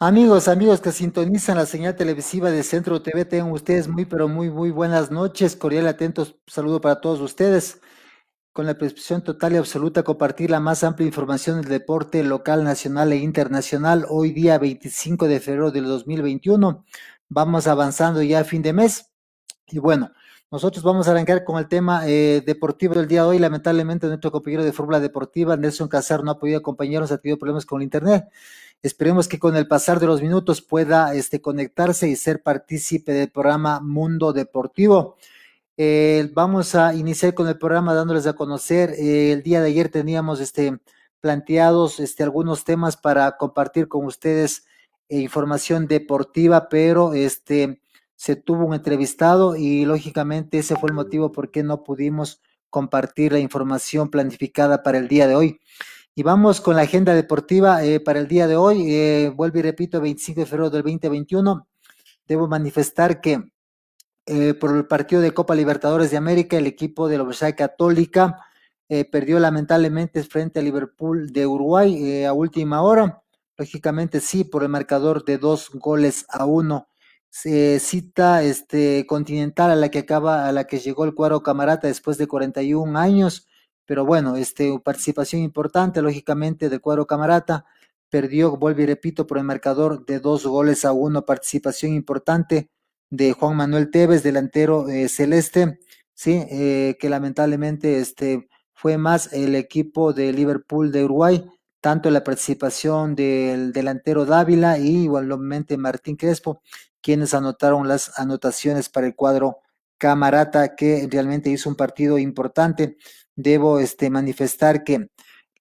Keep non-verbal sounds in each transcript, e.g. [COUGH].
Amigos, amigos que sintonizan la señal televisiva de Centro TV, tengan ustedes muy, pero muy, muy buenas noches. Cordial atentos, saludo para todos ustedes. Con la prescripción total y absoluta, compartir la más amplia información del deporte local, nacional e internacional. Hoy día 25 de febrero del 2021. Vamos avanzando ya a fin de mes. Y bueno, nosotros vamos a arrancar con el tema eh, deportivo del día de hoy. Lamentablemente, nuestro compañero de Fórmula Deportiva, Nelson Casar, no ha podido acompañarnos, ha tenido problemas con el internet. Esperemos que con el pasar de los minutos pueda este, conectarse y ser partícipe del programa Mundo Deportivo. Eh, vamos a iniciar con el programa dándoles a conocer. Eh, el día de ayer teníamos este, planteados este, algunos temas para compartir con ustedes eh, información deportiva, pero este, se tuvo un entrevistado y lógicamente ese fue el motivo por qué no pudimos compartir la información planificada para el día de hoy. Y vamos con la agenda deportiva eh, para el día de hoy. Eh, vuelvo y repito, 25 de febrero del 2021. Debo manifestar que eh, por el partido de Copa Libertadores de América, el equipo de la Universidad Católica eh, perdió lamentablemente frente a Liverpool de Uruguay a última hora. Lógicamente sí, por el marcador de dos goles a uno. Se cita este Continental a la que acaba, a la que llegó el cuadro Camarata después de 41 años pero bueno, este, participación importante, lógicamente, del cuadro camarata, perdió, vuelvo y repito, por el marcador de dos goles a uno, participación importante de Juan Manuel Tevez, delantero eh, celeste, sí, eh, que lamentablemente este, fue más el equipo de Liverpool de Uruguay, tanto la participación del delantero Dávila y igualmente Martín Crespo, quienes anotaron las anotaciones para el cuadro Camarata, que realmente hizo un partido importante debo este, manifestar que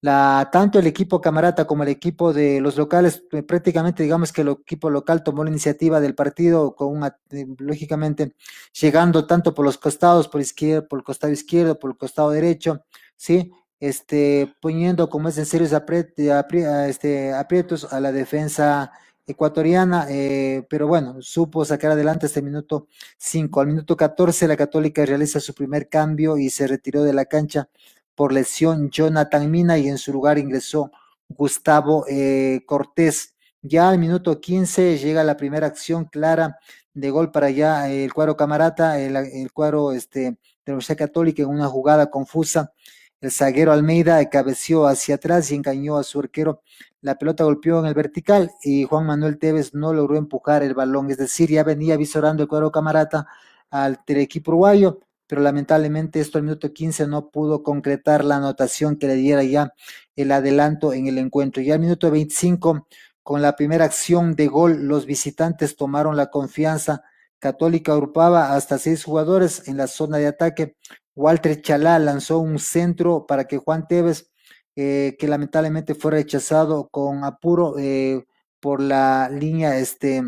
la, tanto el equipo camarata como el equipo de los locales, eh, prácticamente digamos que el equipo local tomó la iniciativa del partido con una, eh, lógicamente llegando tanto por los costados, por izquierda, por el costado izquierdo, por el costado derecho, sí, este, poniendo como es en serios este, aprietos a la defensa ecuatoriana, eh, pero bueno, supo sacar adelante este minuto 5. Al minuto 14 la Católica realiza su primer cambio y se retiró de la cancha por lesión Jonathan Mina y en su lugar ingresó Gustavo eh, Cortés. Ya al minuto 15 llega la primera acción clara de gol para allá el cuadro camarata, el, el cuadro este, de la Universidad Católica en una jugada confusa. El zaguero Almeida cabeció hacia atrás y engañó a su arquero la pelota golpeó en el vertical y Juan Manuel Tevez no logró empujar el balón, es decir, ya venía visorando el cuadro camarata al equipo uruguayo, pero lamentablemente esto al minuto 15 no pudo concretar la anotación que le diera ya el adelanto en el encuentro. Ya al minuto 25, con la primera acción de gol, los visitantes tomaron la confianza. Católica agrupaba hasta seis jugadores en la zona de ataque. Walter Chalá lanzó un centro para que Juan Tevez eh, que lamentablemente fue rechazado con apuro eh, por la línea este,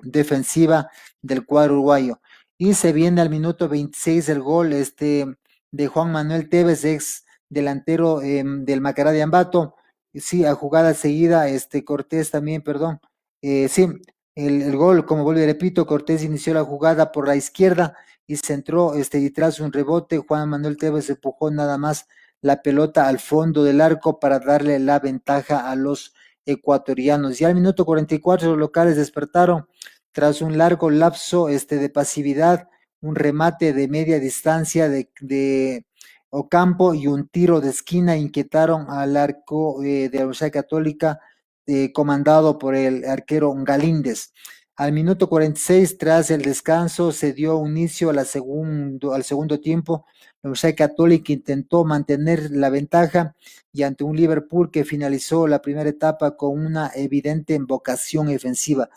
defensiva del cuadro uruguayo. Y se viene al minuto 26 el gol este, de Juan Manuel Tevez, ex delantero eh, del Macará de Ambato. Sí, a jugada seguida, este Cortés también, perdón. Eh, sí, el, gol, como vuelvo y repito, Cortés inició la jugada por la izquierda y centró este, y tras un rebote, Juan Manuel Tevez empujó nada más la pelota al fondo del arco para darle la ventaja a los ecuatorianos. Ya al minuto 44 los locales despertaron tras un largo lapso este, de pasividad, un remate de media distancia de, de Ocampo y un tiro de esquina inquietaron al arco eh, de la Universidad Católica eh, comandado por el arquero Galíndez. Al minuto 46, tras el descanso, se dio inicio segundo, al segundo tiempo la Universidad Católica intentó mantener la ventaja y ante un Liverpool que finalizó la primera etapa con una evidente vocación ofensiva.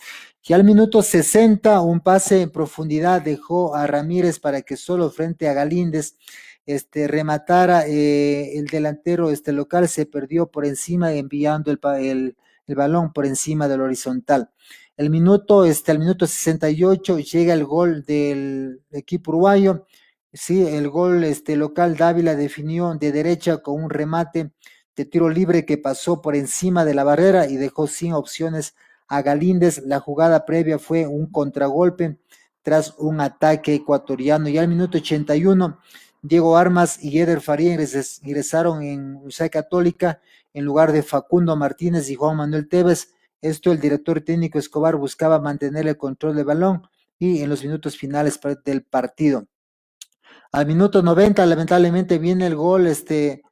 Y al minuto 60, un pase en profundidad dejó a Ramírez para que solo frente a Galíndez este, rematara eh, el delantero este local, se perdió por encima enviando el, el, el balón por encima del horizontal. El minuto, este, al minuto 68 llega el gol del equipo uruguayo Sí, el gol este, local Dávila definió de derecha con un remate de tiro libre que pasó por encima de la barrera y dejó sin opciones a Galíndez. La jugada previa fue un contragolpe tras un ataque ecuatoriano. Y al minuto 81, Diego Armas y Eder Faría ingresaron en Universidad Católica en lugar de Facundo Martínez y Juan Manuel Tevez. Esto el director técnico Escobar buscaba mantener el control del balón y en los minutos finales del partido. Al minuto 90, lamentablemente, viene el gol este,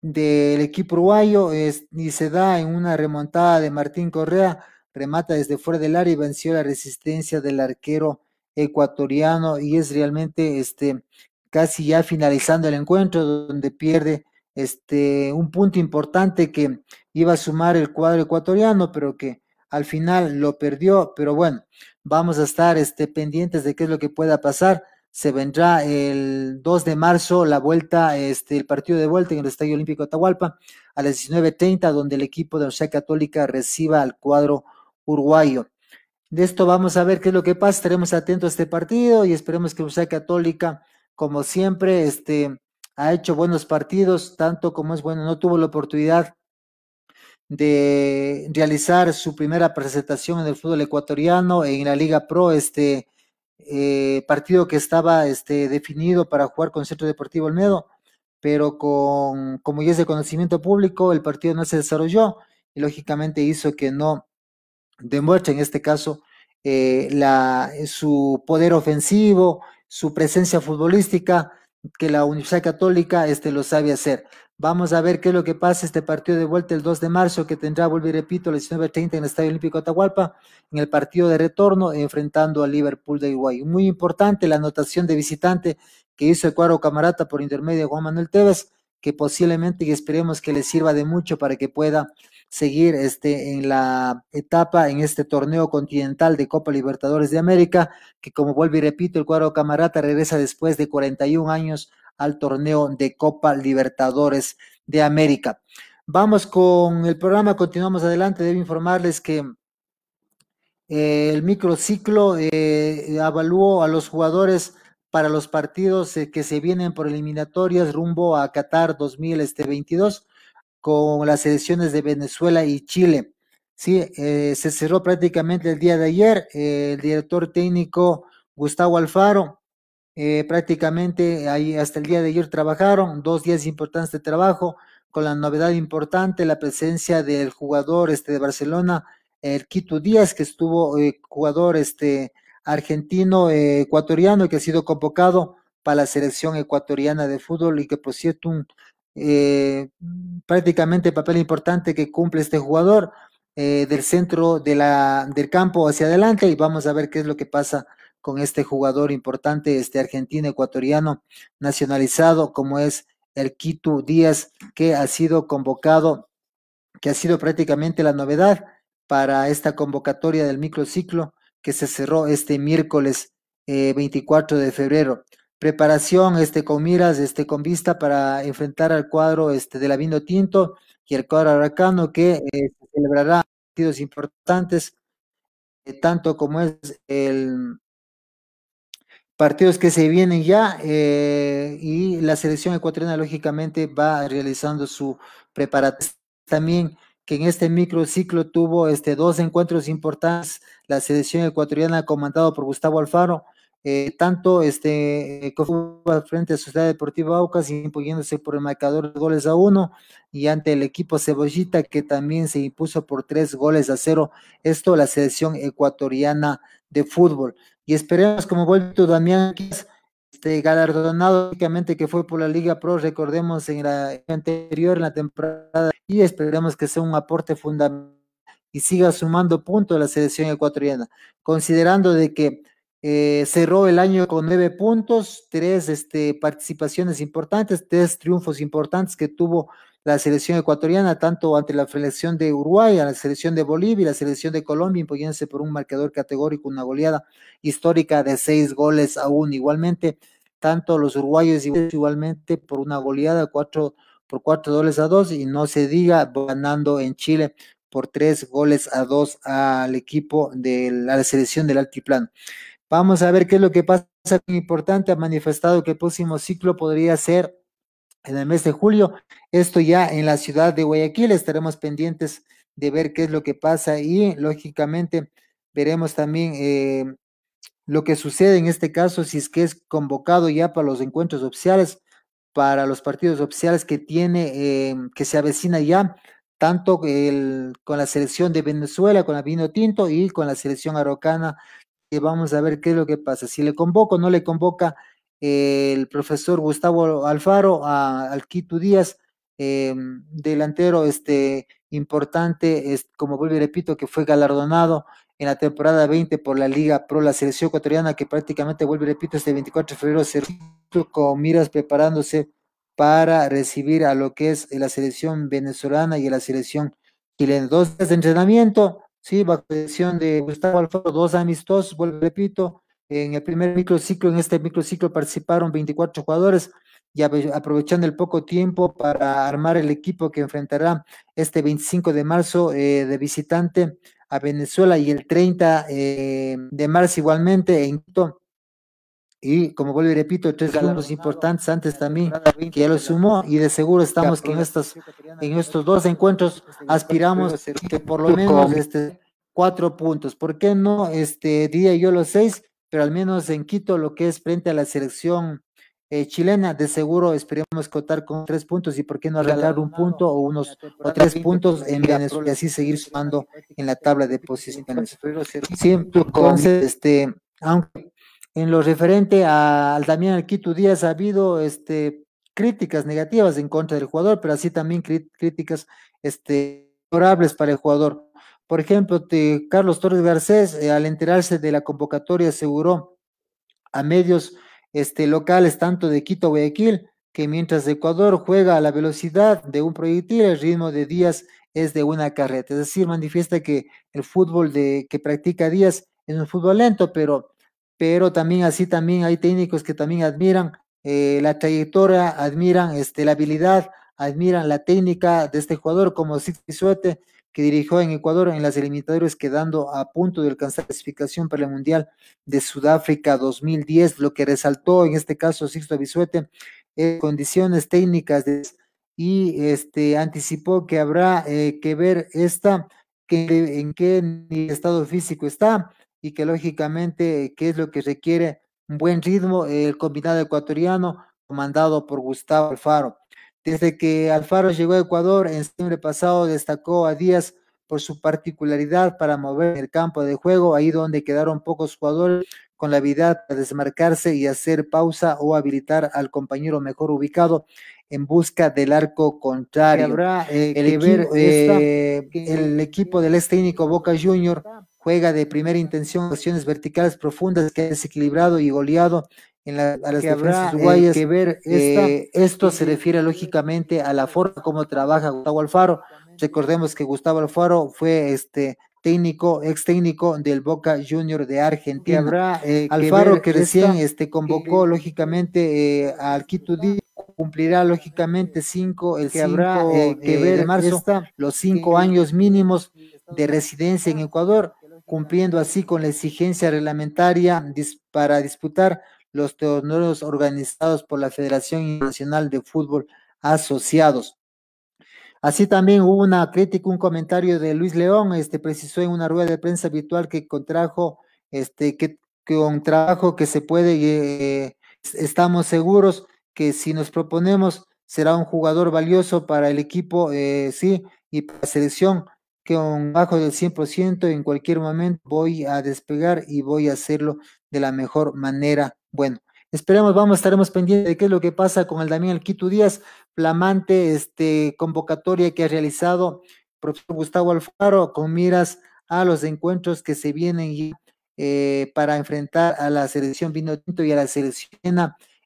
del equipo uruguayo y se da en una remontada de Martín Correa, remata desde fuera del área y venció la resistencia del arquero ecuatoriano y es realmente este, casi ya finalizando el encuentro donde pierde este, un punto importante que iba a sumar el cuadro ecuatoriano, pero que al final lo perdió. Pero bueno, vamos a estar este, pendientes de qué es lo que pueda pasar. Se vendrá el 2 de marzo la vuelta, este, el partido de vuelta en el Estadio Olímpico de Atahualpa a las 19.30, donde el equipo de Universidad Católica reciba al cuadro uruguayo. De esto vamos a ver qué es lo que pasa. Estaremos atentos a este partido y esperemos que Universidad Católica, como siempre, este, ha hecho buenos partidos, tanto como es bueno, no tuvo la oportunidad de realizar su primera presentación en el fútbol ecuatoriano en la Liga Pro, este eh, partido que estaba este, definido para jugar con Centro Deportivo Olmedo, pero con, como ya es de conocimiento público, el partido no se desarrolló y lógicamente hizo que no demuestre en este caso eh, la, su poder ofensivo, su presencia futbolística, que la Universidad Católica este, lo sabe hacer. Vamos a ver qué es lo que pasa este partido de vuelta el 2 de marzo, que tendrá, vuelvo y repito, a las 19.30 en el Estadio Olímpico de Atahualpa, en el partido de retorno, enfrentando al Liverpool de Uruguay. Muy importante la anotación de visitante que hizo el cuadro camarata por intermedio de Juan Manuel Tevez, que posiblemente y esperemos que le sirva de mucho para que pueda seguir este, en la etapa, en este torneo continental de Copa Libertadores de América, que como vuelvo y repito, el cuadro camarata regresa después de 41 años al torneo de Copa Libertadores de América. Vamos con el programa, continuamos adelante. Debo informarles que eh, el microciclo eh, evaluó a los jugadores para los partidos eh, que se vienen por eliminatorias rumbo a Qatar 2022 con las selecciones de Venezuela y Chile. Sí, se cerró prácticamente el día de ayer. el director técnico Gustavo Alfaro eh, prácticamente ahí hasta el día de ayer trabajaron, dos días importantes de trabajo, con la novedad importante, la presencia del jugador este, de Barcelona, el Quito Díaz, que estuvo eh, jugador este, argentino, eh, ecuatoriano, que ha sido convocado para la selección ecuatoriana de fútbol y que por cierto un prácticamente papel importante que cumple este jugador del centro de la, del campo hacia adelante y vamos a ver qué es lo que pasa con este jugador importante, este argentino ecuatoriano nacionalizado como es el Quito Díaz, que ha sido convocado, que ha sido prácticamente la novedad para esta convocatoria del microciclo que se cerró este miércoles 24 eh, de febrero. Preparación este, con miras, este, con vista para enfrentar al cuadro este, de la Vino Tinto y el cuadro aracano que eh, celebrará partidos importantes, eh, tanto como es el partidos que se vienen ya eh, y la selección ecuatoriana lógicamente va realizando su preparación también que en este microciclo tuvo este dos encuentros importantes la selección ecuatoriana comandado por Gustavo Alfaro eh, tanto este frente a Sociedad Deportiva Aucas imponiéndose por el marcador de goles a uno y ante el equipo Cebollita que también se impuso por tres goles a cero esto la selección ecuatoriana de fútbol. Y esperemos, como vuelto Damián, este, galardonado únicamente que fue por la Liga Pro, recordemos en la anterior, en la temporada, y esperemos que sea un aporte fundamental y siga sumando puntos a la selección ecuatoriana, considerando de que eh, cerró el año con nueve puntos, tres este, participaciones importantes, tres triunfos importantes que tuvo la selección ecuatoriana, tanto ante la selección de Uruguay, a la selección de Bolivia y la selección de Colombia, imponiéndose por un marcador categórico, una goleada histórica de seis goles aún. Igualmente, tanto los uruguayos igualmente por una goleada cuatro, por cuatro goles a dos, y no se diga ganando en Chile por tres goles a dos al equipo de la selección del altiplano. Vamos a ver qué es lo que pasa. Importante, ha manifestado que el próximo ciclo podría ser en el mes de julio. Esto ya en la ciudad de Guayaquil. Estaremos pendientes de ver qué es lo que pasa y lógicamente veremos también eh, lo que sucede en este caso, si es que es convocado ya para los encuentros oficiales, para los partidos oficiales que tiene, eh, que se avecina ya tanto con la selección de Venezuela, con la Vino Tinto y con la selección arocana, que vamos a ver qué es lo que pasa. Si le convoco o no le convoca el profesor Gustavo Alfaro al Quito Díaz, em, delantero este, importante, es, como vuelvo y repito, que fue galardonado en la temporada 20 por la Liga Pro, la selección ecuatoriana, que prácticamente, vuelvo y repito, este 24 de febrero se con miras preparándose para recibir a lo que es la selección venezolana y la selección chilena. Dos días de entrenamiento, sí, bajo dirección de Gustavo Alfaro, dos amistosos, vuelvo repito, en el primer microciclo, en este microciclo participaron 24 jugadores y aprovechando el poco tiempo para armar el equipo que enfrentará este 25 de marzo eh, de visitante a Venezuela y el 30 eh, de marzo igualmente en Quito. Y como vuelvo y repito, tres galardones importantes antes también, que ya lo sumó, y de seguro estamos que en estos, en estos dos encuentros aspiramos que por lo menos este, cuatro puntos. ¿Por qué no este, diría yo los seis? Pero al menos en Quito, lo que es frente a la selección eh, chilena, de seguro esperemos contar con tres puntos y por qué no arreglar un punto o unos o tres puntos en Venezuela y así seguir sumando en la tabla de posiciones. Sí, entonces, este, aunque en lo referente al Damián Alquito Díaz ha habido este, críticas negativas en contra del jugador, pero así también críticas este, favorables para el jugador. Por ejemplo, Carlos Torres Garcés, eh, al enterarse de la convocatoria, aseguró a medios este, locales, tanto de Quito, Guayaquil, que mientras Ecuador juega a la velocidad de un proyectil, el ritmo de Díaz es de una carreta. Es decir, manifiesta que el fútbol de, que practica Díaz es un fútbol lento, pero, pero también así también hay técnicos que también admiran eh, la trayectoria, admiran este, la habilidad, admiran la técnica de este jugador como Six Suete, que dirigió en Ecuador en las eliminatorias, quedando a punto de alcanzar clasificación para el Mundial de Sudáfrica 2010. Lo que resaltó en este caso Sixto Bisuete, eh, condiciones técnicas y este, anticipó que habrá eh, que ver esta, que, en qué estado físico está y que lógicamente qué es lo que requiere un buen ritmo el combinado ecuatoriano comandado por Gustavo Alfaro. Desde que Alfaro llegó a Ecuador en septiembre pasado, destacó a Díaz por su particularidad para mover el campo de juego, ahí donde quedaron pocos jugadores con la habilidad de desmarcarse y hacer pausa o habilitar al compañero mejor ubicado en busca del arco contrario. Habrá eh, el, equipo, eh, el equipo del ex técnico Boca Junior juega de primera intención acciones verticales profundas que ha desequilibrado y goleado en la, a las que habrá eh, que ver eh, esto se refiere lógicamente a la forma como trabaja Gustavo Alfaro. Recordemos que Gustavo Alfaro fue este técnico, ex técnico del Boca Junior de Argentina. Habrá, eh, Alfaro que, recién este, convocó lógicamente al Quito cumplirá lógicamente cinco, el que habrá que ver en marzo los cinco años mínimos de residencia en Ecuador, cumpliendo así con la exigencia reglamentaria para disputar los torneos organizados por la Federación Internacional de Fútbol Asociados. Así también hubo una crítica, un comentario de Luis León, este precisó en una rueda de prensa virtual que contrajo, este, que, trabajo que se puede, eh, estamos seguros que si nos proponemos será un jugador valioso para el equipo, eh, sí, y para la selección, que un bajo del 100% en cualquier momento voy a despegar y voy a hacerlo de la mejor manera. Bueno, esperemos, vamos, estaremos pendientes de qué es lo que pasa con el Damián Quito Díaz, flamante este, convocatoria que ha realizado profesor Gustavo Alfaro con miras a los encuentros que se vienen eh, para enfrentar a la selección Vino Tinto y a la selección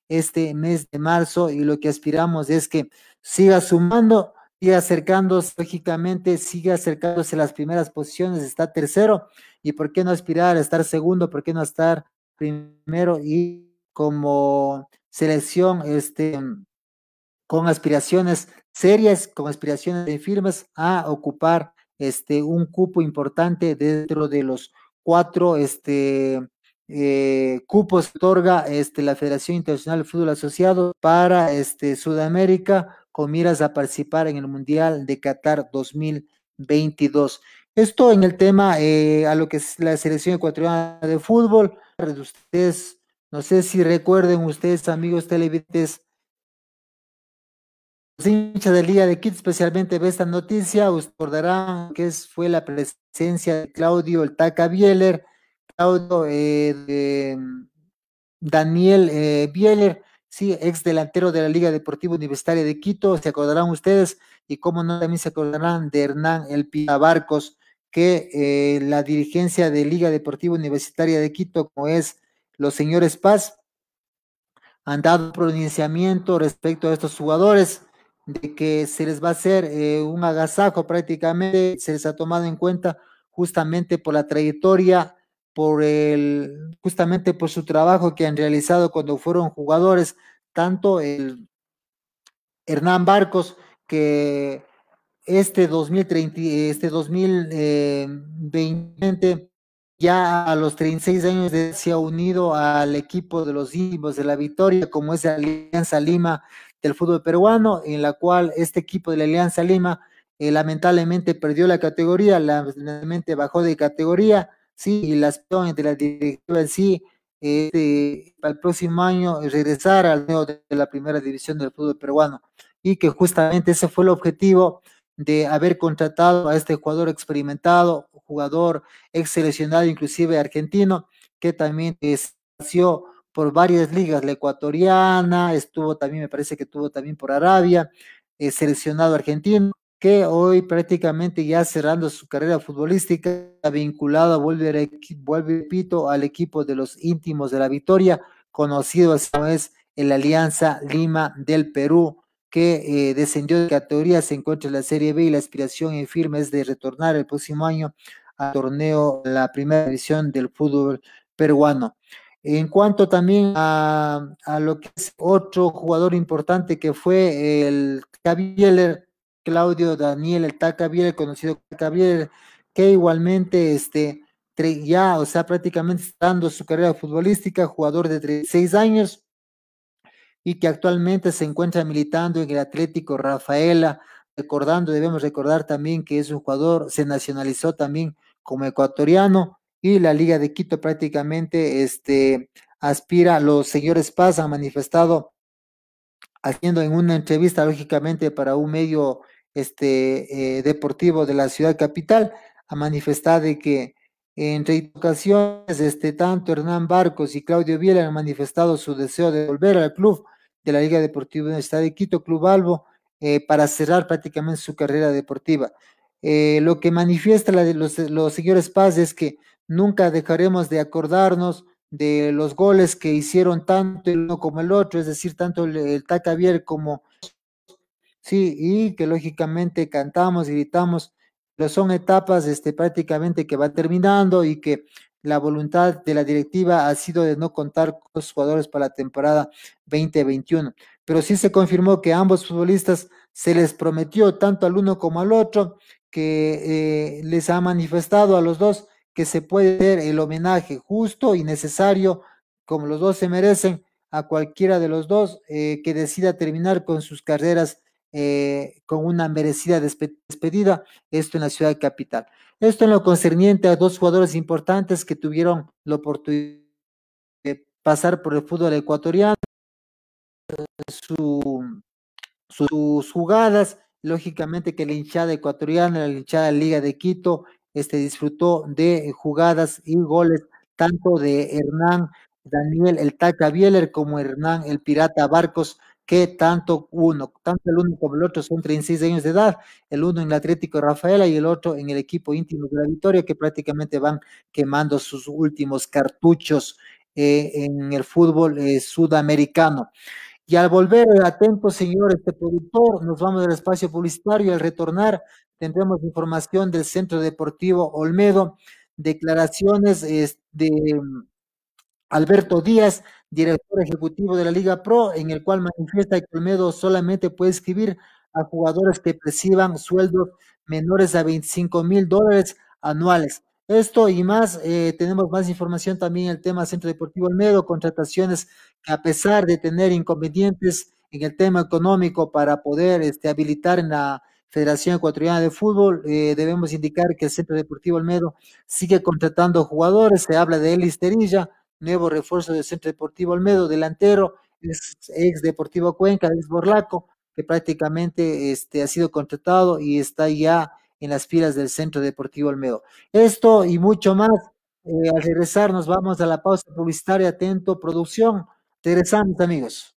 este mes de marzo y lo que aspiramos es que siga sumando, siga acercándose, lógicamente, siga acercándose a las primeras posiciones, está tercero. Y por qué no aspirar a estar segundo, por qué no estar primero y como selección este, con aspiraciones serias, con aspiraciones firmes a ocupar este, un cupo importante dentro de los cuatro este, eh, cupos que otorga este, la Federación Internacional de Fútbol Asociado para este, Sudamérica con miras a participar en el Mundial de Qatar 2022. Esto en el tema eh, a lo que es la selección ecuatoriana de fútbol de ustedes. No sé si recuerden ustedes, amigos televidentes, hinchas de Liga de Quito especialmente ve esta noticia, ustedes recordarán que fue la presencia de Claudio el Taca Bieler, Claudio eh, de, Daniel eh, Bieler, sí, ex delantero de la Liga Deportiva Universitaria de Quito, se acordarán ustedes, y cómo no también se acordarán de Hernán El Barcos, que eh, la dirigencia de Liga Deportiva Universitaria de Quito, como es los señores Paz, han dado pronunciamiento respecto a estos jugadores, de que se les va a hacer eh, un agasajo prácticamente, se les ha tomado en cuenta justamente por la trayectoria, por el, justamente por su trabajo que han realizado cuando fueron jugadores, tanto el Hernán Barcos, que este 2030, este 2020, ya a los 36 años se ha unido al equipo de los íntimos de la Victoria, como es la Alianza Lima del fútbol peruano, en la cual este equipo de la Alianza Lima eh, lamentablemente perdió la categoría, lamentablemente bajó de categoría, sí, y las de la directiva en sí, eh, para el próximo año regresar al medio de la primera división del fútbol peruano, y que justamente ese fue el objetivo de haber contratado a este jugador experimentado, jugador ex seleccionado, inclusive argentino, que también nació por varias ligas, la ecuatoriana, estuvo también, me parece que estuvo también por Arabia, eh, seleccionado argentino, que hoy prácticamente ya cerrando su carrera futbolística, vinculado, vuelve, vuelve Pito al equipo de los íntimos de la victoria, conocido así como es el Alianza Lima del Perú, que eh, descendió de categoría, se encuentra en la Serie B y la aspiración en firme es de retornar el próximo año al torneo, la primera división del fútbol peruano. En cuanto también a, lo que es otro jugador importante que fue el Bieler, Claudio Daniel, el Bieler, conocido que igualmente este, ya, o sea, prácticamente está dando su carrera futbolística, jugador de 36 años y que actualmente se encuentra militando en el Atlético Rafaela, recordando, debemos recordar también que es un jugador, se nacionalizó también como ecuatoriano, y la Liga de Quito prácticamente este, aspira, los señores Paz han manifestado haciendo en una entrevista, lógicamente, para un medio este, eh, deportivo de la ciudad capital, ha manifestado de que en ocasiones, este, tanto Hernán Barcos y Claudio Biela han manifestado su deseo de volver al club de la Liga Deportiva Universidad de Quito, Club Albo, eh, para cerrar prácticamente su carrera deportiva. Eh, lo que manifiesta los, los señores Paz es que nunca dejaremos de acordarnos de los goles que hicieron tanto el uno como el otro, es decir, tanto el, el Tacavier como sí, y que lógicamente cantamos gritamos, pero son etapas este, prácticamente que va terminando y que la voluntad de la directiva ha sido de no contar con los jugadores para la temporada 2021. Pero sí se confirmó que ambos futbolistas se les prometió tanto al uno como al otro que eh, les ha manifestado a los dos que se puede hacer el homenaje justo y necesario, como los dos se merecen, a cualquiera de los dos eh, que decida terminar con sus carreras eh, con una merecida despedida, esto en la ciudad capital. Esto en lo concerniente a dos jugadores importantes que tuvieron la oportunidad de pasar por el fútbol ecuatoriano, sus jugadas, lógicamente que la hinchada ecuatoriana, la hinchada Liga de Quito, este, disfrutó de jugadas y goles tanto de Hernán Daniel el Taca Bieler como Hernán el Pirata Barcos, que tanto uno, tanto el uno como el otro son 36 años de edad, el uno en el Atlético Rafaela y el otro en el equipo íntimo de la Victoria, que prácticamente van quemando sus últimos cartuchos eh, en el fútbol eh, sudamericano. Y al volver, atento señor este productor, nos vamos al espacio publicitario, al retornar tendremos información del Centro Deportivo Olmedo, declaraciones de mm, Alberto Díaz, director ejecutivo de la Liga Pro, en el cual manifiesta que Olmedo solamente puede escribir a jugadores que perciban sueldos menores a 25 mil dólares anuales. Esto y más, eh, tenemos más información también en el tema Centro Deportivo Olmedo, contrataciones que a pesar de tener inconvenientes en el tema económico para poder este, habilitar en la Federación Ecuatoriana de Fútbol, eh, debemos indicar que el Centro Deportivo Olmedo sigue contratando jugadores, se habla de Elis Terilla, nuevo refuerzo del Centro Deportivo Olmedo, delantero, ex, Deportivo Cuenca, ex Borlaco, que prácticamente este, ha sido contratado y está ya en las filas del Centro Deportivo Olmedo. Esto y mucho más. Eh, al regresar nos vamos a la pausa publicitaria. Atento, producción. Regresamos, amigos.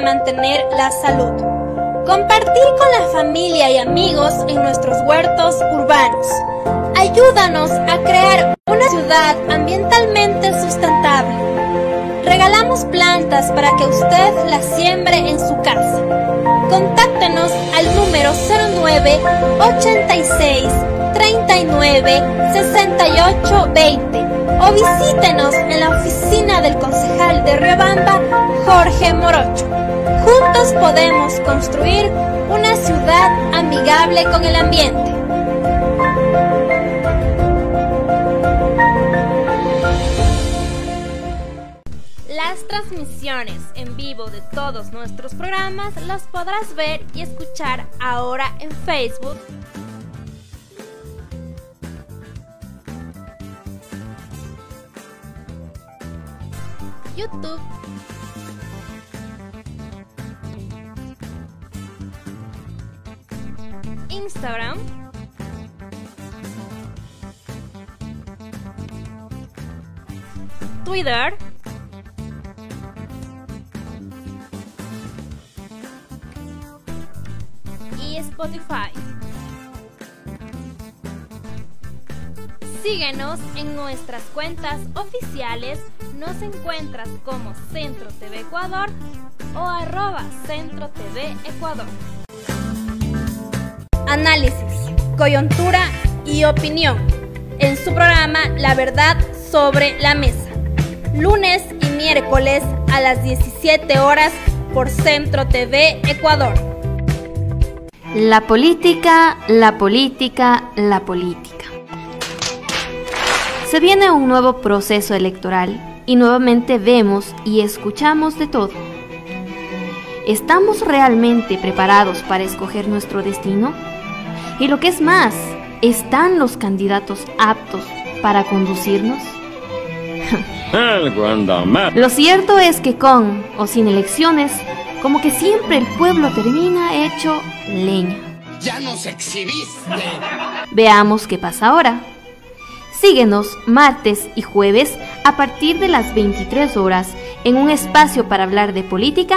Mantener la salud, compartir con la familia y amigos en nuestros huertos urbanos. Ayúdanos a crear una ciudad ambientalmente sustentable. Regalamos plantas para que usted las siembre en su casa. Contáctenos al número 09 86 39 68 20 o visítenos en la oficina del concejal de Riobamba, Jorge Morocho. Juntos podemos construir una ciudad amigable con el ambiente. Las transmisiones en vivo de todos nuestros programas las podrás ver y escuchar ahora en Facebook YouTube. Instagram. Twitter. Y Spotify. Síguenos en nuestras cuentas oficiales nos encuentras como Centro TV Ecuador o arroba Centro TV Ecuador. Análisis, coyuntura y opinión en su programa La Verdad sobre la Mesa. Lunes y miércoles a las 17 horas por Centro TV Ecuador. La política, la política, la política. Se viene un nuevo proceso electoral y nuevamente vemos y escuchamos de todo. ¿Estamos realmente preparados para escoger nuestro destino? Y lo que es más, ¿están los candidatos aptos para conducirnos? lo cierto es que con o sin elecciones, como que siempre el pueblo termina hecho leña. Ya nos exhibiste. Veamos qué pasa ahora. Síguenos martes y jueves a partir de las 23 horas en un espacio para hablar de política,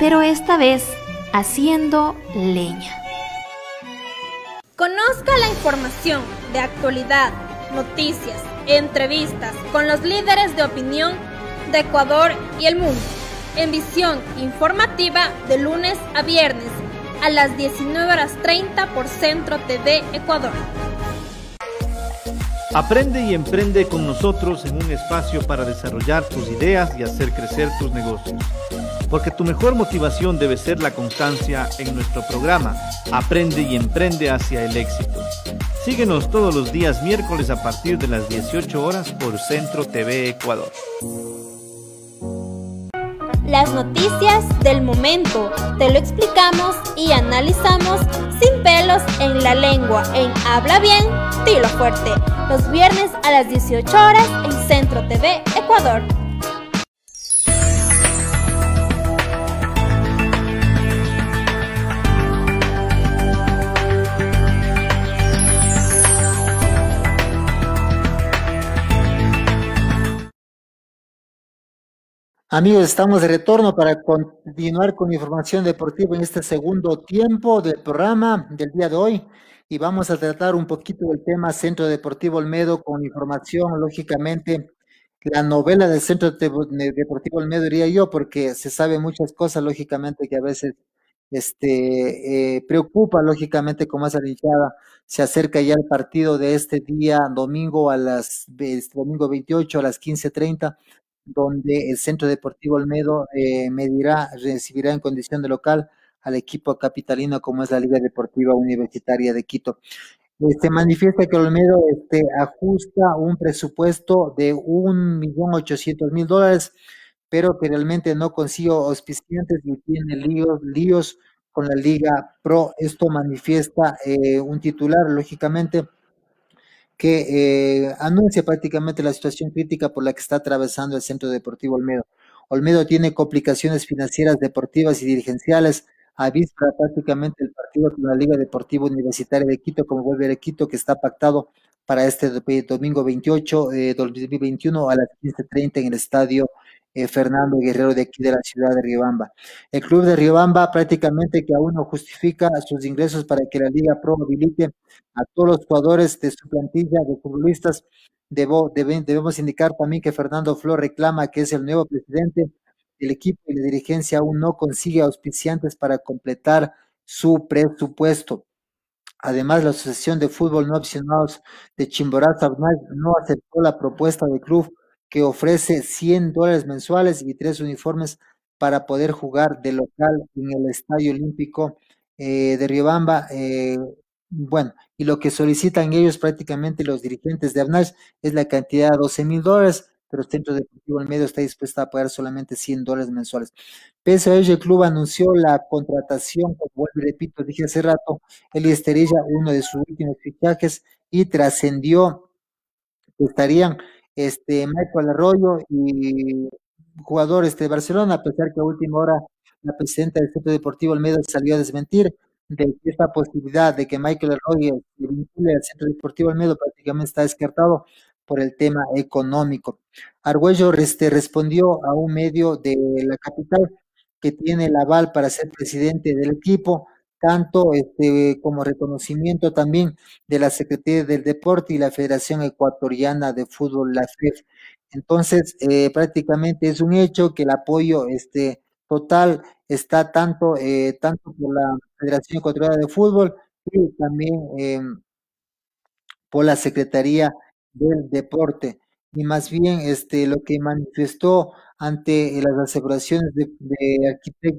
pero esta vez haciendo leña. Conozca la información de actualidad, noticias, entrevistas con los líderes de opinión de Ecuador y el mundo en visión informativa de lunes a viernes a las 19 horas 30 por Centro TV Ecuador. Aprende y emprende con nosotros en un espacio para desarrollar tus ideas y hacer crecer tus negocios. Porque tu mejor motivación debe ser la constancia en nuestro programa Aprende y emprende hacia el éxito. Síguenos todos los días miércoles a partir de las 18 horas por Centro TV Ecuador. las noticias del momento. Te lo explicamos y analizamos sin pelos en la lengua en Habla Bien, Tilo Fuerte. Los viernes a las 18 horas en Centro TV Ecuador. Amigos, estamos de retorno para continuar con información deportiva en este segundo tiempo del programa del día de hoy. Y vamos a tratar un poquito del tema Centro Deportivo Olmedo con información, lógicamente, la novela del Centro Deportivo Olmedo diría yo, porque se sabe muchas cosas, lógicamente, que a veces este, eh, preocupa, lógicamente, como es hinchada, se acerca ya el partido de este día, domingo a las, este domingo 28 a las 15.30, donde el Centro Deportivo Olmedo eh, medirá, recibirá en condición de local al equipo capitalino como es la Liga Deportiva Universitaria de Quito. Este manifiesta que Olmedo este, ajusta un presupuesto de un millón ochocientos mil dólares, pero que realmente no consigue auspiciantes y tiene líos, líos con la Liga Pro. Esto manifiesta eh, un titular, lógicamente, que eh, anuncia prácticamente la situación crítica por la que está atravesando el Centro Deportivo Olmedo. Olmedo tiene complicaciones financieras, deportivas y dirigenciales a vista prácticamente el partido con la Liga Deportiva Universitaria de Quito, como vuelve a Quito, que está pactado para este domingo 28 de 2021 a las 15.30 en el estadio eh, Fernando Guerrero de aquí de la ciudad de Riobamba. El club de Riobamba prácticamente que aún no justifica sus ingresos para que la Liga Pro habilite a todos los jugadores de su plantilla de futbolistas. Debo, debemos indicar también que Fernando Flor reclama que es el nuevo presidente del equipo y la dirigencia aún no consigue auspiciantes para completar su presupuesto. Además, la Asociación de Fútbol No Opcionados de Chimborazo no aceptó la propuesta del club que ofrece 100 dólares mensuales y tres uniformes para poder jugar de local en el Estadio Olímpico eh, de Riobamba. Eh, bueno, y lo que solicitan ellos prácticamente los dirigentes de ABNAS es la cantidad de 12 mil dólares, pero el Centro Deportivo El Medio está dispuesto a pagar solamente 100 dólares mensuales. Pese a ello, el club anunció la contratación, como repito, dije hace rato, el Esterilla, uno de sus últimos fichajes, y trascendió que estarían este, Michael Arroyo y jugadores de Barcelona, a pesar que a última hora la presidenta del Centro Deportivo Almeida salió a desmentir de esta posibilidad de que Michael Arroyo se vincule al Centro Deportivo Almeida prácticamente está descartado por el tema económico. Argüello este, respondió a un medio de la capital que tiene el aval para ser presidente del equipo, tanto este, como reconocimiento también de la Secretaría del Deporte y la Federación Ecuatoriana de Fútbol, la FEF. Entonces, eh, prácticamente es un hecho que el apoyo este, total está tanto, eh, tanto por la Federación Ecuatoriana de Fútbol y también em, por la Secretaría del Deporte. Y más bien este, lo que manifestó ante las aseguraciones de,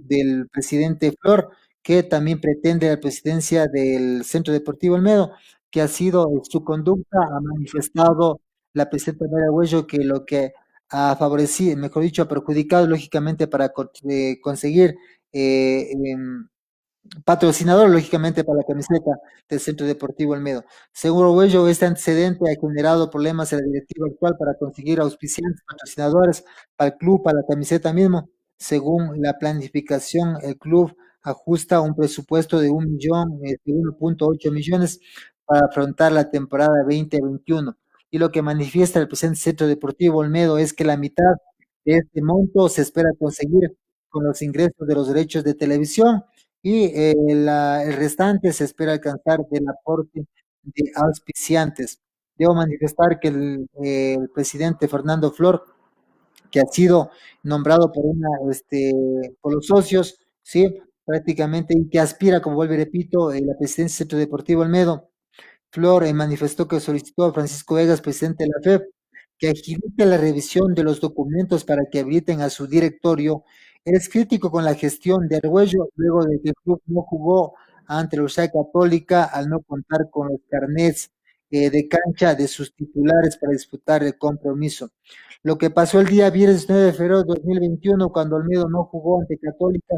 del presidente Flor, que también pretende la presidencia del Centro Deportivo Olmedo, que ha sido su conducta, ha manifestado la presidenta María Huello que lo que ha favorecido, mejor dicho, ha perjudicado lógicamente para eh, conseguir eh, em, patrocinador, lógicamente, para la camiseta del Centro Deportivo Olmedo. Según Huello, este antecedente ha generado problemas en la directiva actual para conseguir auspiciantes, patrocinadores para el club, para la camiseta mismo. Según la planificación, el club ajusta un presupuesto de un millón, de 1.8 millones para afrontar la temporada 2021. Y lo que manifiesta el presidente Centro Deportivo Olmedo es que la mitad de este monto se espera conseguir con los ingresos de los derechos de televisión y eh, el restante se espera alcanzar del aporte de auspiciantes. Debo manifestar que el, el presidente Fernando Flor, que ha sido nombrado por una, este, por los socios, sí, prácticamente y que aspira, como vuelvo y repito, eh, la presidencia del Centro Deportivo Almedo. Flor eh, manifestó que solicitó a Francisco Vegas, presidente de la FEP, que agilice la revisión de los documentos para que habiliten a su directorio. Es crítico con la gestión de Argüello luego de que el club no jugó ante la Universidad Católica al no contar con los carnets eh, de cancha de sus titulares para disputar el compromiso. Lo que pasó el día viernes 9 de febrero de 2021, cuando Olmedo no jugó ante Católica,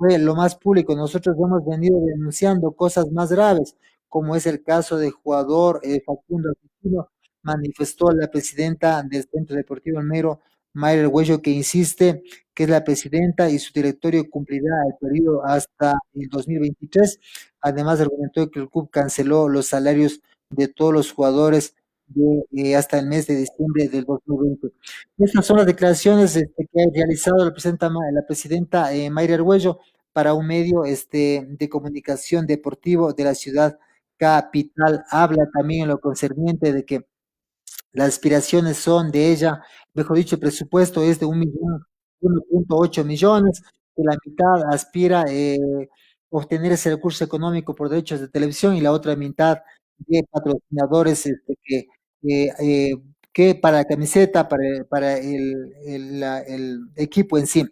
fue lo más público. Nosotros hemos venido denunciando cosas más graves, como es el caso del jugador eh, Facundo Argentino, manifestó la presidenta del Centro Deportivo Olmedo, Mayra Huello, que insiste que es la presidenta y su directorio cumplirá el periodo hasta el 2023. Además, argumentó que el club canceló los salarios de todos los jugadores de, eh, hasta el mes de diciembre del 2020. Estas son las declaraciones este, que ha realizado la presidenta, la presidenta eh, Mayra Arguello para un medio este, de comunicación deportivo de la ciudad capital. Habla también en lo concerniente de que las aspiraciones son de ella, mejor dicho, el presupuesto es de un millón, 1.8 millones, que la mitad aspira eh, obtener ese recurso económico por derechos de televisión y la otra mitad de patrocinadores este, que, eh, que para la camiseta, para, para el, el, el, equipo en sí.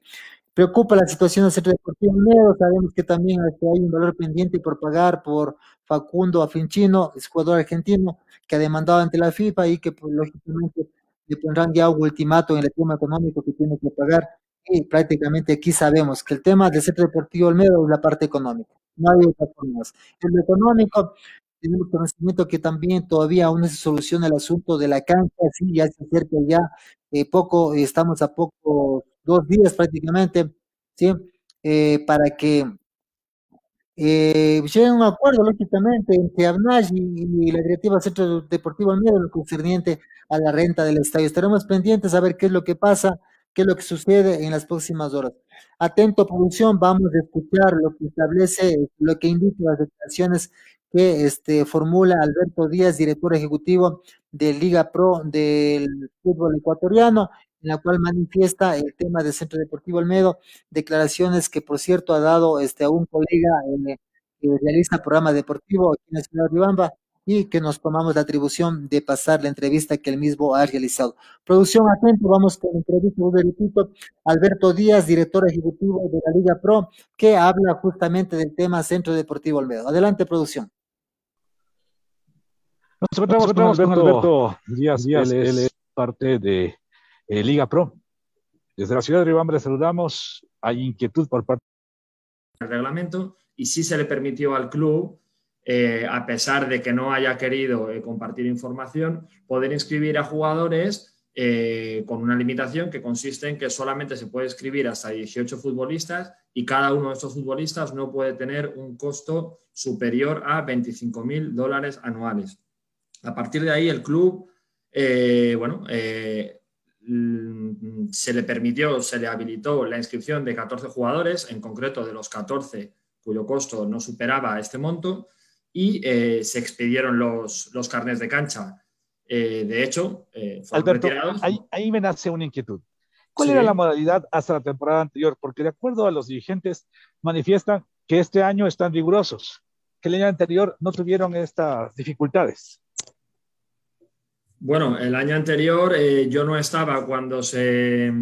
Preocupa la situación del Centro Deportivo Negro, sabemos que también hay un valor pendiente por pagar por Facundo Afinchino, es jugador argentino, que ha demandado ante la FIFA y que pues, lógicamente le pondrán ya un ultimato en el tema económico que tiene que pagar. Y prácticamente aquí sabemos que el tema del Centro Deportivo Olmedo es la parte económica. No hay otra forma más. En lo económico, tenemos conocimiento que también todavía aún no se soluciona el asunto de la cancha, sí, ya se acerca ya eh, poco, estamos a poco dos días prácticamente, ¿sí? Eh, para que eh, lleguen a un acuerdo, lógicamente, entre ABNAJ y, la directiva Centro Deportivo Almeida, lo concerniente a la renta del estadio. Estaremos pendientes a ver qué es lo que pasa, qué es lo que sucede en las próximas horas. Atento, producción, vamos a escuchar lo que establece, lo que indica las declaraciones que este, formula Alberto Díaz, director ejecutivo de Liga Pro del fútbol ecuatoriano, en la cual manifiesta el tema del Centro Deportivo Almedo, declaraciones que por cierto ha dado este, a un colega eh, que realiza programa deportivo aquí en la ciudad de Ribamba y que nos tomamos la atribución de pasar la entrevista que él mismo ha realizado. Producción atento, vamos con la entrevista, repito, Alberto Díaz, director ejecutivo de la Liga Pro, que habla justamente del tema Centro Deportivo Almedo. Adelante, producción. Nos encontramos, con Alberto, Díaz, Díaz él es parte de eh, Liga Pro. Desde la ciudad de Ribambre saludamos. Hay inquietud por parte del reglamento y sí se le permitió al club, eh, a pesar de que no haya querido eh, compartir información, poder inscribir a jugadores con una limitación que consiste en que solamente se puede escribir hasta 18 futbolistas y cada uno de estos futbolistas no puede tener un costo superior a 25 mil dólares anuales. A partir de ahí, el club, bueno, Mm, se le permitió, se le habilitó la inscripción de 14 jugadores, en concreto de los 14 cuyo costo no superaba este monto, y eh, se expidieron los, los carnes de cancha. Eh, de hecho, eh, Alberto, Ahí, me nace una inquietud. ¿Cuál era la modalidad hasta la temporada anterior? Porque de acuerdo a los dirigentes, manifiestan que este año están rigurosos, que el año anterior no tuvieron estas dificultades. Bueno, el año anterior eh, yo no estaba cuando se,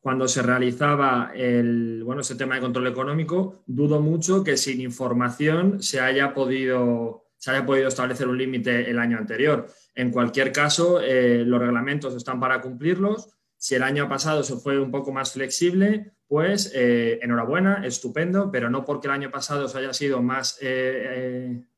cuando se realizaba el, bueno, ese tema de control económico. Dudo mucho que sin información se haya podido, se haya podido establecer un límite el año anterior. En cualquier caso, eh, los reglamentos están para cumplirlos. Si el año pasado se fue un poco más flexible, pues eh, enhorabuena, estupendo, pero no porque el año pasado se haya sido más,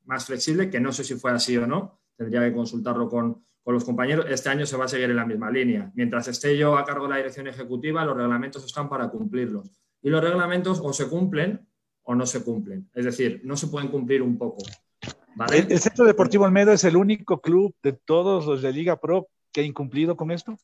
más flexible, que no sé si fue así o no, tendría que consultarlo con, con los compañeros, este año se va a seguir en la misma línea. Mientras esté yo a cargo de la dirección ejecutiva, los reglamentos están para cumplirlos. Y los reglamentos o se cumplen o no se cumplen. Es decir, no se pueden cumplir un poco. ¿El, Centro Deportivo Almedo es el único club de todos los de Liga Pro que ha incumplido con esto?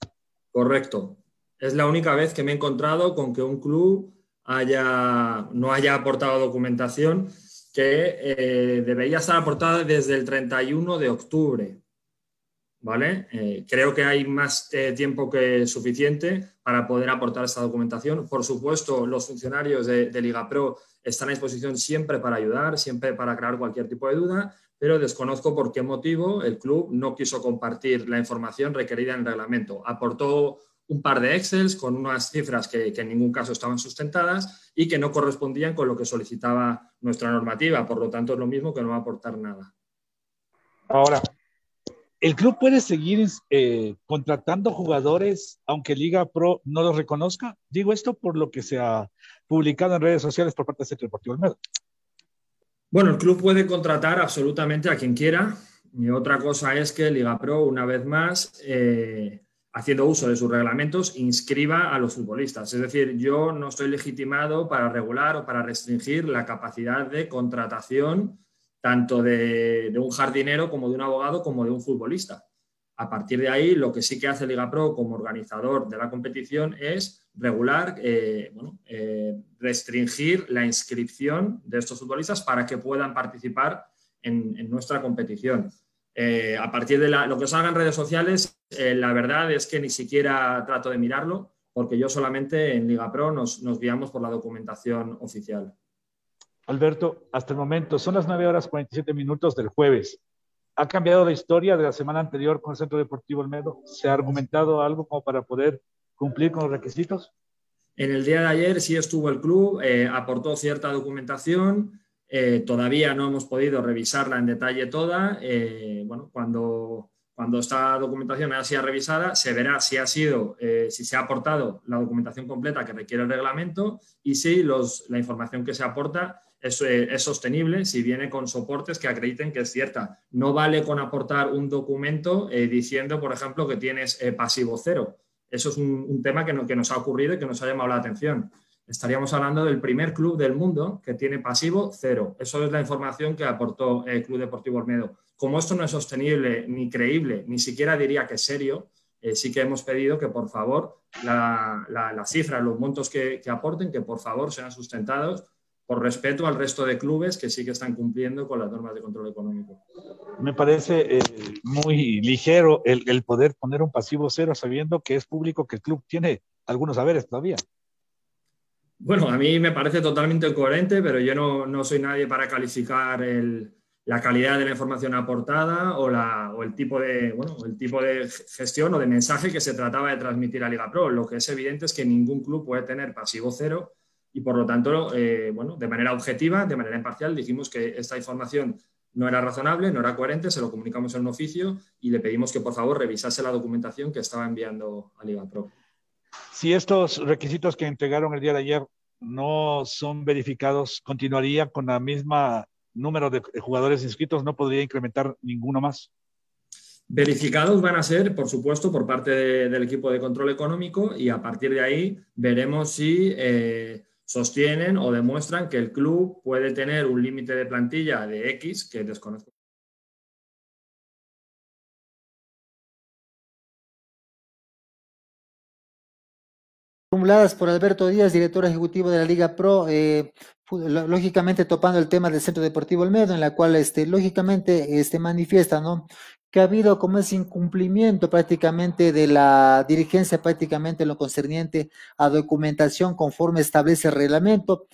Correcto. Es la única vez que me he encontrado con que un club haya, no haya aportado documentación que eh, debería estar aportada desde el 31 de octubre ¿vale? Eh, creo que hay más eh, tiempo que suficiente para poder aportar esta documentación. Por supuesto, los funcionarios de, Liga Pro están a disposición siempre para ayudar, siempre para aclarar cualquier tipo de duda, pero desconozco por qué motivo el club no quiso compartir la información requerida en el reglamento. Aportó un par de Excels con unas cifras que, que, en ningún caso estaban sustentadas y que no correspondían con lo que solicitaba nuestra normativa. Por lo tanto, es lo mismo que no aportar nada. Ahora, ¿El club puede seguir eh, contratando jugadores aunque Liga Pro no los reconozca? Digo esto por lo que se ha publicado en redes sociales por parte del Centro Deportivo. Bueno, el club puede contratar absolutamente a quien quiera. Y otra cosa es que Liga Pro, una vez más, eh, haciendo uso de sus reglamentos, inscriba a los futbolistas. Es decir, yo no estoy legitimado para regular o para restringir la capacidad de contratación tanto de, un jardinero como de un abogado como de un futbolista. A partir de ahí, lo que sí que hace Liga Pro como organizador de la competición es regular, eh, eh, restringir la inscripción de estos futbolistas para que puedan participar en, nuestra competición. Eh, a partir de lo que salga en redes sociales, la verdad es que ni siquiera trato de mirarlo, porque yo solamente en Liga Pro nos guiamos por la documentación oficial. Alberto, hasta el momento son las 9 horas 47 minutos del jueves. ¿Ha cambiado la historia de la semana anterior con el Centro Deportivo Olmedo? ¿Se ha argumentado algo como para poder cumplir con los requisitos? En el día de ayer sí estuvo el club, eh, aportó cierta documentación, eh, todavía no hemos podido revisarla en detalle toda. Eh, bueno, cuando, cuando esta documentación haya sido revisada, se verá si ha sido, si se ha aportado la documentación completa que requiere el reglamento y si los, la información que se aporta es, sostenible si viene con soportes que acrediten que es cierta. No vale con aportar un documento eh, diciendo, por ejemplo, que tienes eh, pasivo cero. Eso es un, tema que, que, nos ha ocurrido y que nos ha llamado la atención. Estaríamos hablando del primer club del mundo que tiene pasivo cero. Eso es la información que aportó el Club Deportivo Olmedo. Como esto no es sostenible ni creíble, ni siquiera diría que serio, eh, sí que hemos pedido que por favor la, la, cifra, los montos que, que aporten, que por favor sean sustentados por respeto al resto de clubes que sí que están cumpliendo con las normas de control económico. Me parece eh, muy ligero el, poder poner un pasivo cero sabiendo que es público que el club tiene algunos saberes todavía. Bueno, a mí me parece totalmente coherente, pero yo no, soy nadie para calificar la calidad de la información aportada o, la, o el, tipo de, bueno, el tipo de gestión o de mensaje que se trataba de transmitir a Liga Pro. Lo que es evidente es que ningún club puede tener pasivo cero y por lo tanto, eh, bueno, de manera objetiva, de manera imparcial, dijimos que esta información no era razonable, no era coherente, se lo comunicamos en un oficio y le pedimos que por favor revisase la documentación que estaba enviando a Liga Pro. Si estos requisitos que entregaron el día de ayer no son verificados, ¿continuaría con la misma número de jugadores inscritos? ¿No podría incrementar ninguno más? Verificados van a ser, por supuesto, por parte del equipo de control económico y a partir de ahí veremos si eh, sostienen o demuestran que el club puede tener un límite de plantilla de X, que desconozco. Formuladas por Alberto Díaz, director ejecutivo de la Liga Pro, eh, lógicamente topando el tema del Centro Deportivo Olmedo, en la cual este, lógicamente este, manifiesta ¿no? Que ha habido como ese incumplimiento prácticamente de la dirigencia, prácticamente en lo concerniente a documentación conforme establece el reglamento.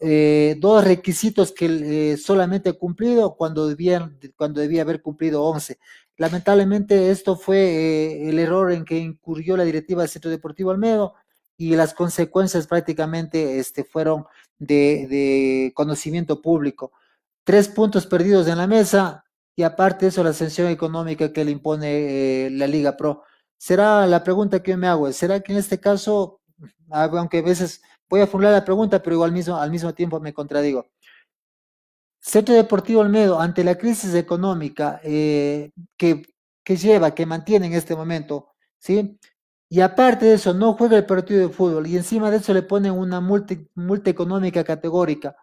Eh, dos requisitos que eh, solamente he cumplido cuando, debían, cuando debía haber cumplido 11. Lamentablemente esto fue eh, el error en que incurrió la directiva del Centro Deportivo Almedo y las consecuencias prácticamente este, fueron de, de conocimiento público. Tres puntos perdidos en la mesa, y aparte de eso, la sanción económica que le impone eh, la Liga Pro. Será la pregunta que yo me hago, ¿será que en este caso, aunque a veces voy a formular la pregunta, pero igual mismo, al mismo tiempo me contradigo? Centro Deportivo Olmedo, ante la crisis económica eh, que, que lleva, que mantiene en este momento, ¿sí? Y aparte de eso, no juega el partido de fútbol y encima de eso le ponen una multa, multa económica categórica.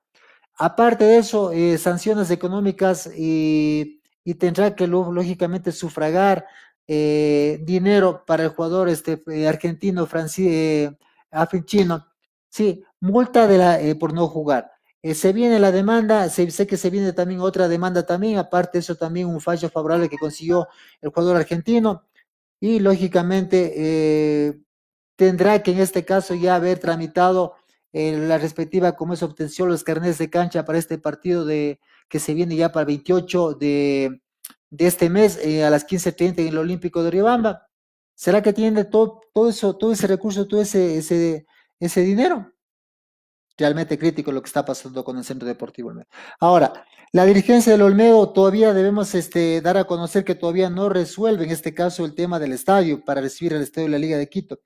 Aparte de eso, eh, sanciones económicas y y tendrá que lógicamente sufragar eh, dinero para el jugador este, eh, argentino, eh, africhino. Sí, multa de la, por no jugar. se viene la demanda, sé que se viene también otra demanda también, aparte eso también un fallo favorable que consiguió el jugador argentino y lógicamente tendrá que en este caso ya haber tramitado la respectiva como es obtención los carnets de cancha para este partido de, que se viene ya para el 28 de, de este mes eh, a las 15.30 en el Olímpico de Riobamba. ¿Será que tiene todo, todo eso, todo ese recurso, todo ese, ese, ese dinero? realmente crítico lo que está pasando con el Centro Deportivo Olmedo. Ahora, la dirigencia del Olmedo todavía debemos este, dar a conocer que todavía no resuelve en este caso el tema del estadio para recibir al estadio de la Liga de Quito.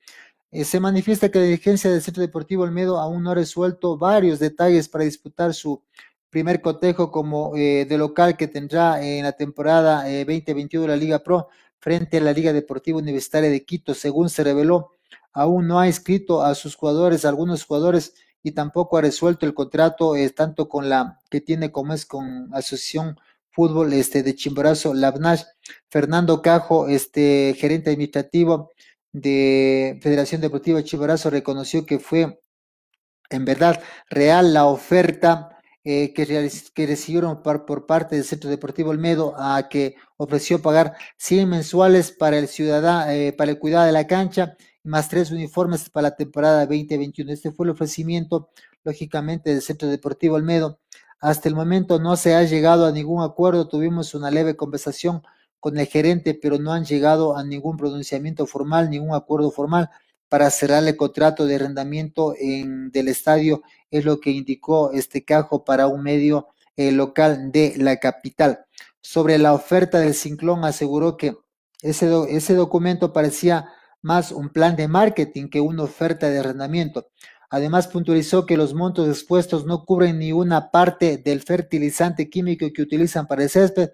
Eh, se manifiesta que la dirigencia del Centro Deportivo Olmedo aún no ha resuelto varios detalles para disputar su primer cotejo como eh, de local que tendrá en la temporada 2021 de la Liga Pro frente a la Liga Deportiva Universitaria de Quito, según se reveló. Aún no ha inscrito a sus jugadores, algunos jugadores y tampoco ha resuelto el contrato eh, tanto con la que tiene como es con Asociación Fútbol este, de Chimborazo, Labnash. Fernando Cajo, este, gerente administrativo de Federación Deportiva Chimborazo, reconoció que fue en verdad real la oferta eh, que, que, recibieron por, parte del Centro Deportivo Olmedo a que ofreció pagar 100 mensuales para el eh, para el cuidado de la cancha más tres uniformes para la temporada 2021. Este fue el ofrecimiento, lógicamente, del Centro Deportivo Olmedo. Hasta el momento no se ha llegado a ningún acuerdo, tuvimos una leve conversación con el gerente, pero no han llegado a ningún pronunciamiento formal, ningún acuerdo formal para cerrar el contrato de arrendamiento en, del estadio, es lo que indicó este cajo para un medio eh, local de la capital. Sobre la oferta del Ciclón, aseguró que ese, ese documento parecía más un plan de marketing que una oferta de arrendamiento. Además, puntualizó que los montos expuestos no cubren ni una parte del fertilizante químico que utilizan para el césped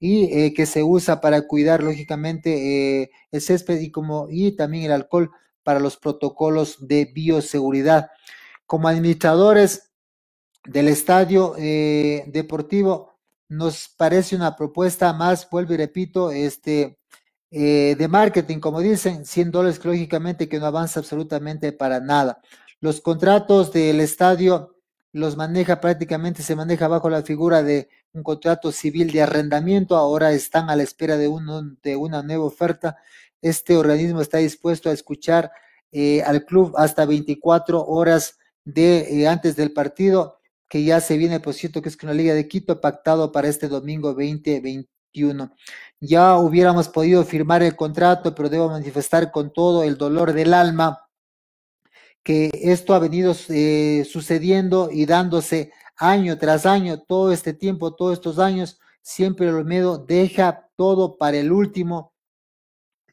y eh, que se usa para cuidar, lógicamente, eh, el césped y, como, y también el alcohol para los protocolos de bioseguridad. Como administradores del estadio eh, deportivo, nos parece una propuesta más, vuelvo y repito, este, eh, de marketing, como dicen, 100 dólares lógicamente que no avanza absolutamente para nada. Los contratos del estadio los maneja prácticamente, se maneja bajo la figura de un contrato civil de arrendamiento, ahora están a la espera de, de una nueva oferta. Este organismo está dispuesto a escuchar eh, al club hasta 24 horas de eh, antes del partido, que ya se viene, por cierto, que es con la Liga de Quito, pactado para este domingo 2021. Ya hubiéramos podido firmar el contrato, pero debo manifestar con todo el dolor del alma que esto ha venido eh, sucediendo y dándose año tras año, todo este tiempo, todos estos años, siempre el Olmedo deja todo para el último.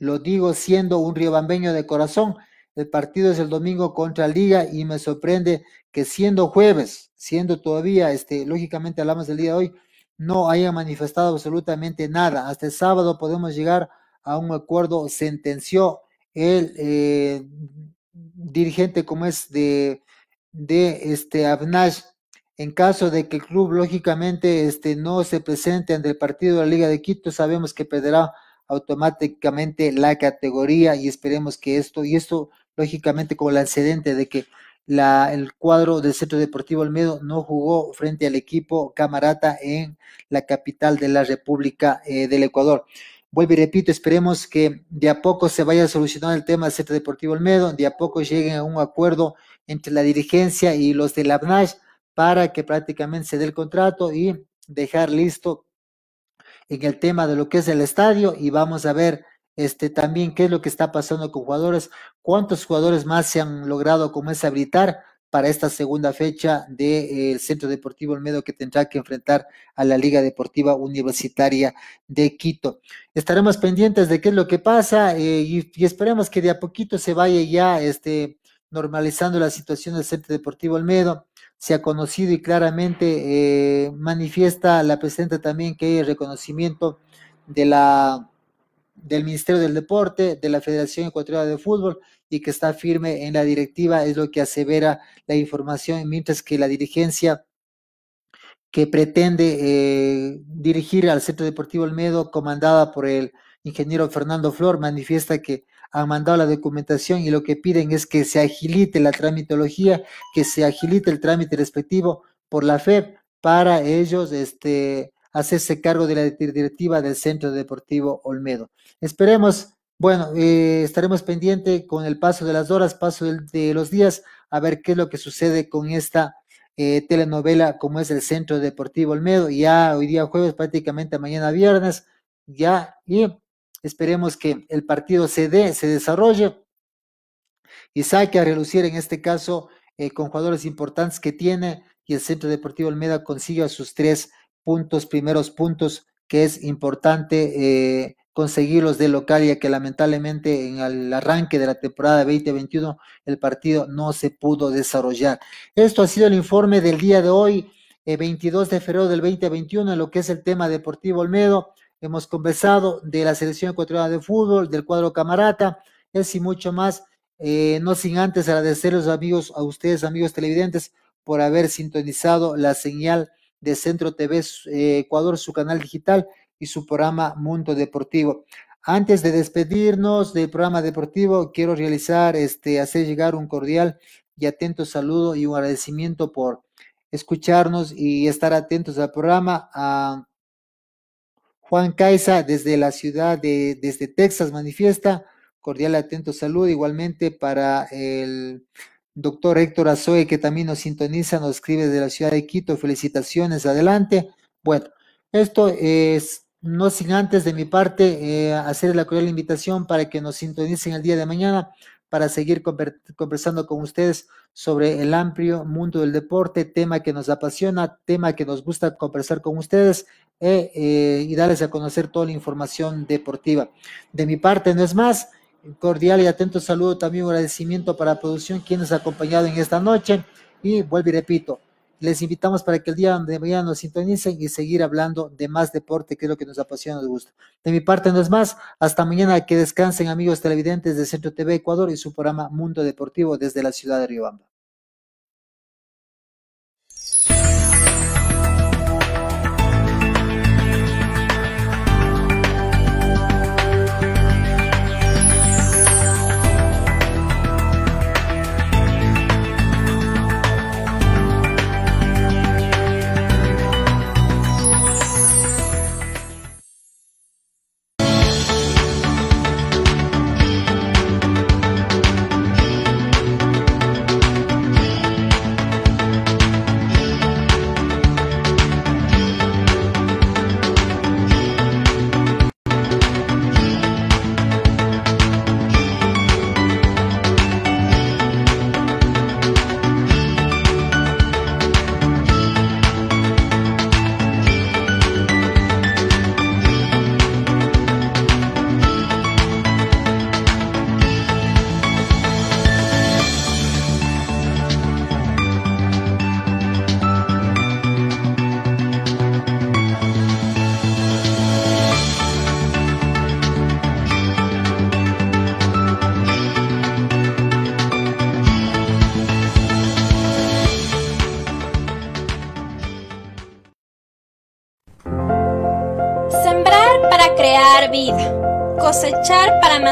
Lo digo siendo un riobambeño de corazón. El partido es el domingo contra Liga y me sorprende que siendo jueves, siendo todavía, este, lógicamente hablamos del día de hoy, no haya manifestado absolutamente nada. Hasta el sábado podemos llegar a un acuerdo, sentenció el eh, dirigente como es de, de este Abnash, en caso de que el club lógicamente este, no se presente ante el partido de la Liga de Quito, sabemos que perderá automáticamente la categoría y esperemos que esto, y esto lógicamente como el antecedente de que la, el cuadro del Centro Deportivo Olmedo no jugó frente al equipo Camarata en la capital de la República eh, del Ecuador. Vuelvo y repito, esperemos que de a poco se vaya a solucionar el tema del Centro Deportivo Olmedo, de a poco lleguen a un acuerdo entre la dirigencia y los de la ABNASH para que prácticamente se dé el contrato y dejar listo en el tema de lo que es el estadio y vamos a ver este, también qué es lo que está pasando con jugadores, cuántos jugadores más se han logrado como es habilitar para esta segunda fecha del Centro Deportivo Olmedo que tendrá que enfrentar a la Liga Deportiva Universitaria de Quito. Estaremos pendientes de qué es lo que pasa eh, y, esperemos que de a poquito se vaya ya este, normalizando la situación del Centro Deportivo Olmedo. Se ha conocido y claramente eh, manifiesta la presidenta también que hay reconocimiento de la del Ministerio del Deporte, de la Federación Ecuatoriana de Fútbol y que está firme en la directiva, es lo que asevera la información, mientras que la dirigencia que pretende eh, dirigir al Centro Deportivo Olmedo, comandada por el ingeniero Fernando Flor, manifiesta que han mandado la documentación y lo que piden es que se agilite la tramitología, que se agilite el trámite respectivo por la FEP para ellos este, hacerse cargo de la directiva del Centro Deportivo Olmedo. Esperemos, bueno, eh, estaremos pendientes con el paso de las horas, paso de, los días, a ver qué es lo que sucede con esta eh, telenovela como es el Centro Deportivo Olmedo. Ya hoy día jueves, prácticamente mañana viernes, ya, y esperemos que el partido se dé, se desarrolle y saque a relucir en este caso eh, con jugadores importantes que tiene y el Centro Deportivo Olmeda consiga sus tres puntos, primeros puntos, que es importante eh, conseguirlos de local, ya que lamentablemente en el arranque de la temporada 2021 el partido no se pudo desarrollar. Esto ha sido el informe del día de hoy, 22 de febrero del 2021, en lo que es el tema deportivo Olmedo. Hemos conversado de la selección ecuatoriana de fútbol, del cuadro camarata, es y mucho más. Eh, no sin antes agradecer a los amigos, a ustedes, amigos televidentes, por haber sintonizado la señal de Centro TV eh, Ecuador, su canal digital y su programa Mundo Deportivo. Antes de despedirnos del programa deportivo, quiero realizar, este, hacer llegar un cordial y atento saludo y un agradecimiento por escucharnos y estar atentos al programa. Juan Caiza, desde la ciudad de, desde Texas, manifiesta cordial atento salud. Igualmente para el doctor Héctor Azoe, que también nos sintoniza, nos escribe de la ciudad de Quito. Felicitaciones, adelante. Bueno, esto es no sin antes de mi parte eh, hacer la cordial invitación para que nos sintonicen el día de mañana para seguir conversando con ustedes sobre el amplio mundo del deporte, tema que nos apasiona, tema que nos gusta conversar con ustedes eh, eh, y darles a conocer toda la información deportiva. De mi parte no es más, cordial y atento saludo, también un agradecimiento para la producción, quienes ha acompañado en esta noche y vuelvo y repito, les invitamos para que el día de mañana nos sintonicen y seguir hablando de más deporte, que es lo que nos apasiona y nos gusta. De mi parte no es más. Hasta mañana. Que descansen amigos televidentes de Centro TV Ecuador y su programa Mundo Deportivo desde la ciudad de Riobamba.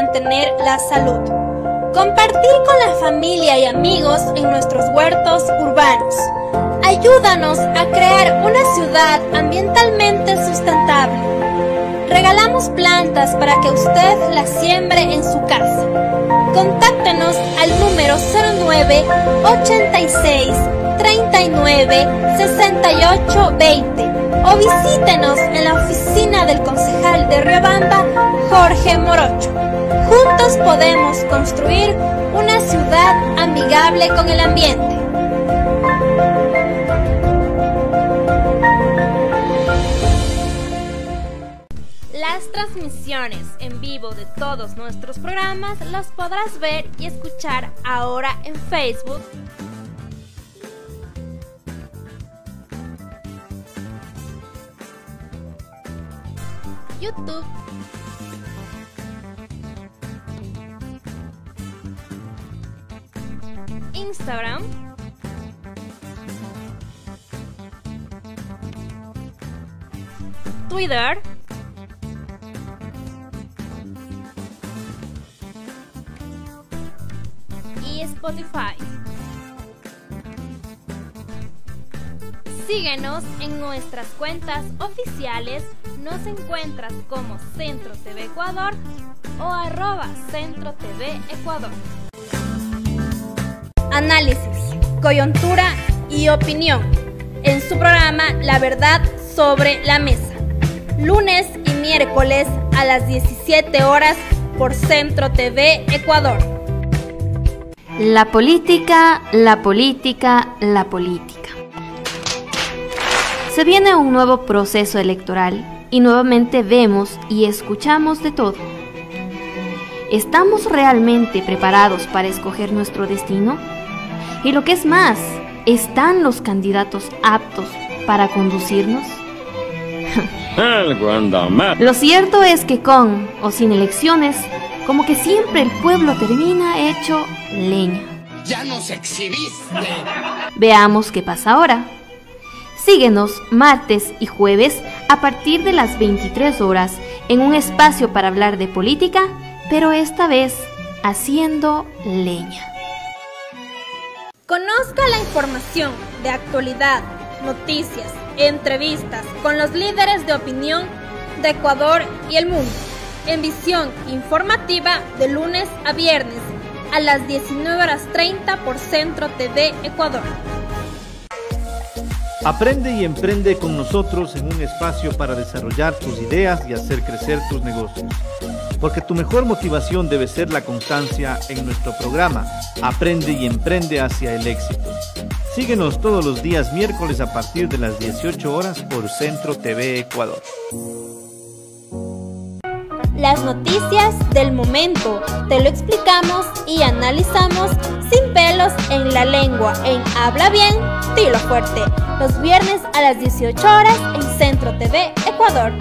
Mantener la salud, compartir con la familia y amigos en nuestros huertos urbanos. Ayúdanos a crear una ciudad ambientalmente sustentable. Regalamos plantas para que usted las siembre en su casa. Contáctenos al número 09 86 39 68 20 o visítenos en la oficina del concejal de Riobamba, Jorge Morocho. Juntos podemos construir una ciudad amigable con el ambiente. Las transmisiones en vivo de todos nuestros programas las podrás ver y escuchar ahora en Facebook YouTube. Instagram. Twitter. Y Spotify. Síguenos en nuestras cuentas oficiales nos encuentras como Centro TV Ecuador o arroba Centro TV Ecuador. Análisis, coyuntura y opinión en su programa La Verdad sobre la Mesa. Lunes y miércoles a las 17 horas por Centro TV Ecuador. La política, la política, la política. Se viene un nuevo proceso electoral y nuevamente vemos y escuchamos de todo. ¿Estamos realmente preparados para escoger nuestro destino? Y lo que es más, ¿están los candidatos aptos para conducirnos? [LAUGHS] Lo cierto es que con o sin elecciones, como que siempre el pueblo termina hecho leña. Ya nos exhibiste. Veamos qué pasa ahora. Síguenos martes y jueves a partir de las 23 horas en un espacio para hablar de política, pero esta vez haciendo leña. Conozca la información de actualidad, noticias, entrevistas con los líderes de opinión de Ecuador y el mundo en visión informativa de lunes a viernes a las 19 horas 30 por Centro TV Ecuador. Aprende y emprende con nosotros en un espacio para desarrollar tus ideas y hacer crecer tus negocios. Porque tu mejor motivación debe ser la constancia en nuestro programa Aprende y emprende hacia el éxito. Síguenos todos los días miércoles a partir de las 18 horas por Centro TV Ecuador. Las noticias del momento te lo explicamos y analizamos sin pelos en la lengua en Habla Bien, Tilo Fuerte, los viernes a las 18 horas en Centro TV Ecuador.